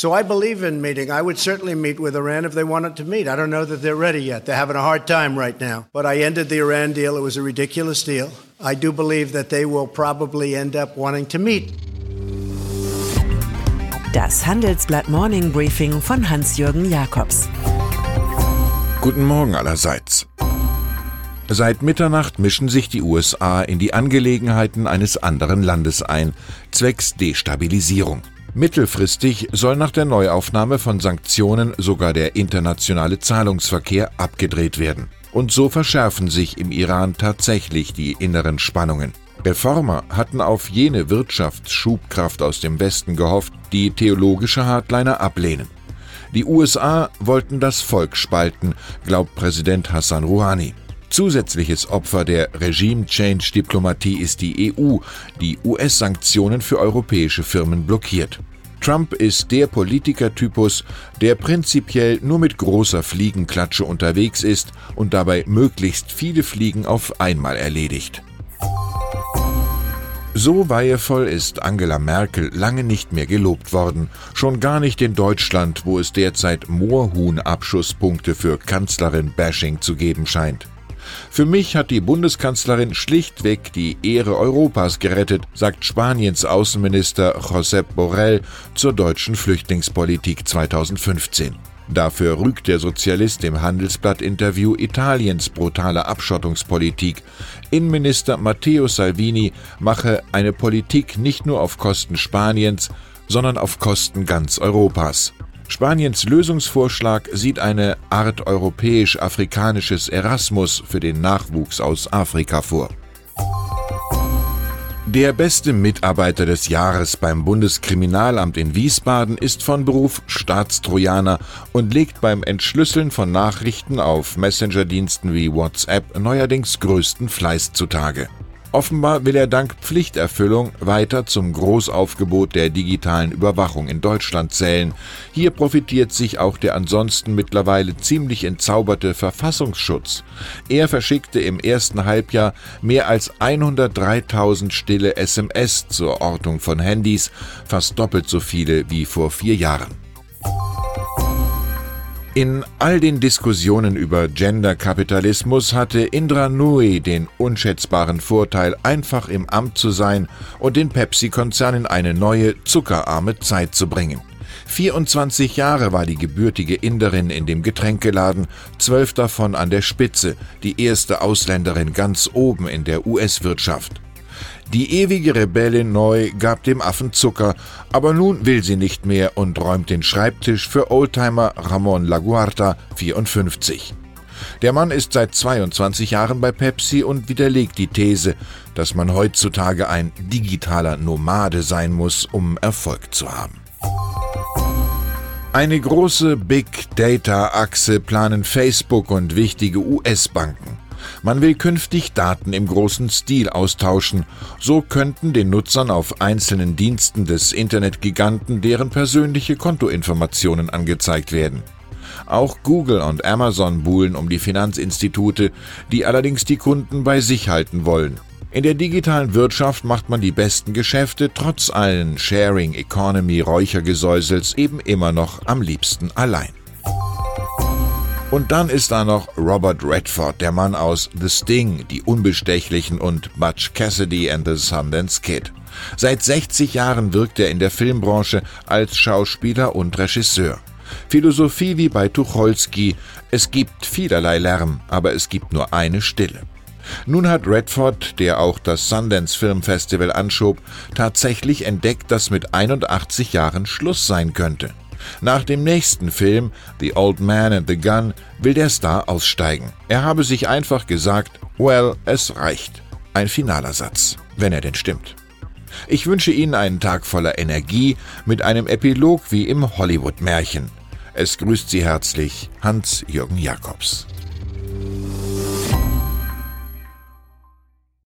So I believe in meeting. I would certainly meet with Iran if they wanted to meet. I don't know that they're ready yet. They're having a hard time right now. But I ended the Iran deal. It was a ridiculous deal. I do believe that they will probably end up wanting to meet. Das Handelsblatt Morning Briefing von Hans-Jürgen Jakobs. Guten Morgen allerseits. Seit Mitternacht mischen sich die USA in die Angelegenheiten eines anderen Landes ein, zwecks Destabilisierung. Mittelfristig soll nach der Neuaufnahme von Sanktionen sogar der internationale Zahlungsverkehr abgedreht werden. Und so verschärfen sich im Iran tatsächlich die inneren Spannungen. Reformer hatten auf jene Wirtschaftsschubkraft aus dem Westen gehofft, die theologische Hardliner ablehnen. Die USA wollten das Volk spalten, glaubt Präsident Hassan Rouhani. Zusätzliches Opfer der Regime-Change-Diplomatie ist die EU, die US-Sanktionen für europäische Firmen blockiert. Trump ist der Politikertypus, der prinzipiell nur mit großer Fliegenklatsche unterwegs ist und dabei möglichst viele Fliegen auf einmal erledigt. So weihevoll ist Angela Merkel lange nicht mehr gelobt worden, schon gar nicht in Deutschland, wo es derzeit Moorhuhn-Abschusspunkte für Kanzlerin-Bashing zu geben scheint. Für mich hat die Bundeskanzlerin schlichtweg die Ehre Europas gerettet, sagt Spaniens Außenminister Josep Borrell zur deutschen Flüchtlingspolitik 2015. Dafür rügt der Sozialist im Handelsblatt-Interview Italiens brutale Abschottungspolitik. Innenminister Matteo Salvini mache eine Politik nicht nur auf Kosten Spaniens, sondern auf Kosten ganz Europas. Spaniens Lösungsvorschlag sieht eine Art europäisch-afrikanisches Erasmus für den Nachwuchs aus Afrika vor. Der beste Mitarbeiter des Jahres beim Bundeskriminalamt in Wiesbaden ist von Beruf Staatstrojaner und legt beim Entschlüsseln von Nachrichten auf Messenger-Diensten wie WhatsApp neuerdings größten Fleiß zutage. Offenbar will er dank Pflichterfüllung weiter zum Großaufgebot der digitalen Überwachung in Deutschland zählen. Hier profitiert sich auch der ansonsten mittlerweile ziemlich entzauberte Verfassungsschutz. Er verschickte im ersten Halbjahr mehr als 103.000 stille SMS zur Ortung von Handys, fast doppelt so viele wie vor vier Jahren. In all den Diskussionen über Genderkapitalismus hatte Indra Nui den unschätzbaren Vorteil, einfach im Amt zu sein und den Pepsi-Konzern in eine neue, zuckerarme Zeit zu bringen. 24 Jahre war die gebürtige Inderin in dem Getränkeladen, zwölf davon an der Spitze, die erste Ausländerin ganz oben in der US-Wirtschaft. Die ewige Rebellin Neu gab dem Affen Zucker, aber nun will sie nicht mehr und räumt den Schreibtisch für Oldtimer Ramon Laguarta 54. Der Mann ist seit 22 Jahren bei Pepsi und widerlegt die These, dass man heutzutage ein digitaler Nomade sein muss, um Erfolg zu haben. Eine große Big Data Achse planen Facebook und wichtige US-Banken. Man will künftig Daten im großen Stil austauschen. So könnten den Nutzern auf einzelnen Diensten des Internetgiganten deren persönliche Kontoinformationen angezeigt werden. Auch Google und Amazon buhlen um die Finanzinstitute, die allerdings die Kunden bei sich halten wollen. In der digitalen Wirtschaft macht man die besten Geschäfte trotz allen Sharing Economy Räuchergesäusels eben immer noch am liebsten allein. Und dann ist da noch Robert Redford, der Mann aus The Sting, Die Unbestechlichen und Butch Cassidy and the Sundance Kid. Seit 60 Jahren wirkt er in der Filmbranche als Schauspieler und Regisseur. Philosophie wie bei Tucholsky, es gibt vielerlei Lärm, aber es gibt nur eine Stille. Nun hat Redford, der auch das Sundance Film Festival anschob, tatsächlich entdeckt, dass mit 81 Jahren Schluss sein könnte. Nach dem nächsten Film, The Old Man and the Gun, will der Star aussteigen. Er habe sich einfach gesagt, well, es reicht. Ein finaler Satz, wenn er denn stimmt. Ich wünsche Ihnen einen Tag voller Energie mit einem Epilog wie im Hollywood-Märchen. Es grüßt Sie herzlich Hans-Jürgen Jakobs.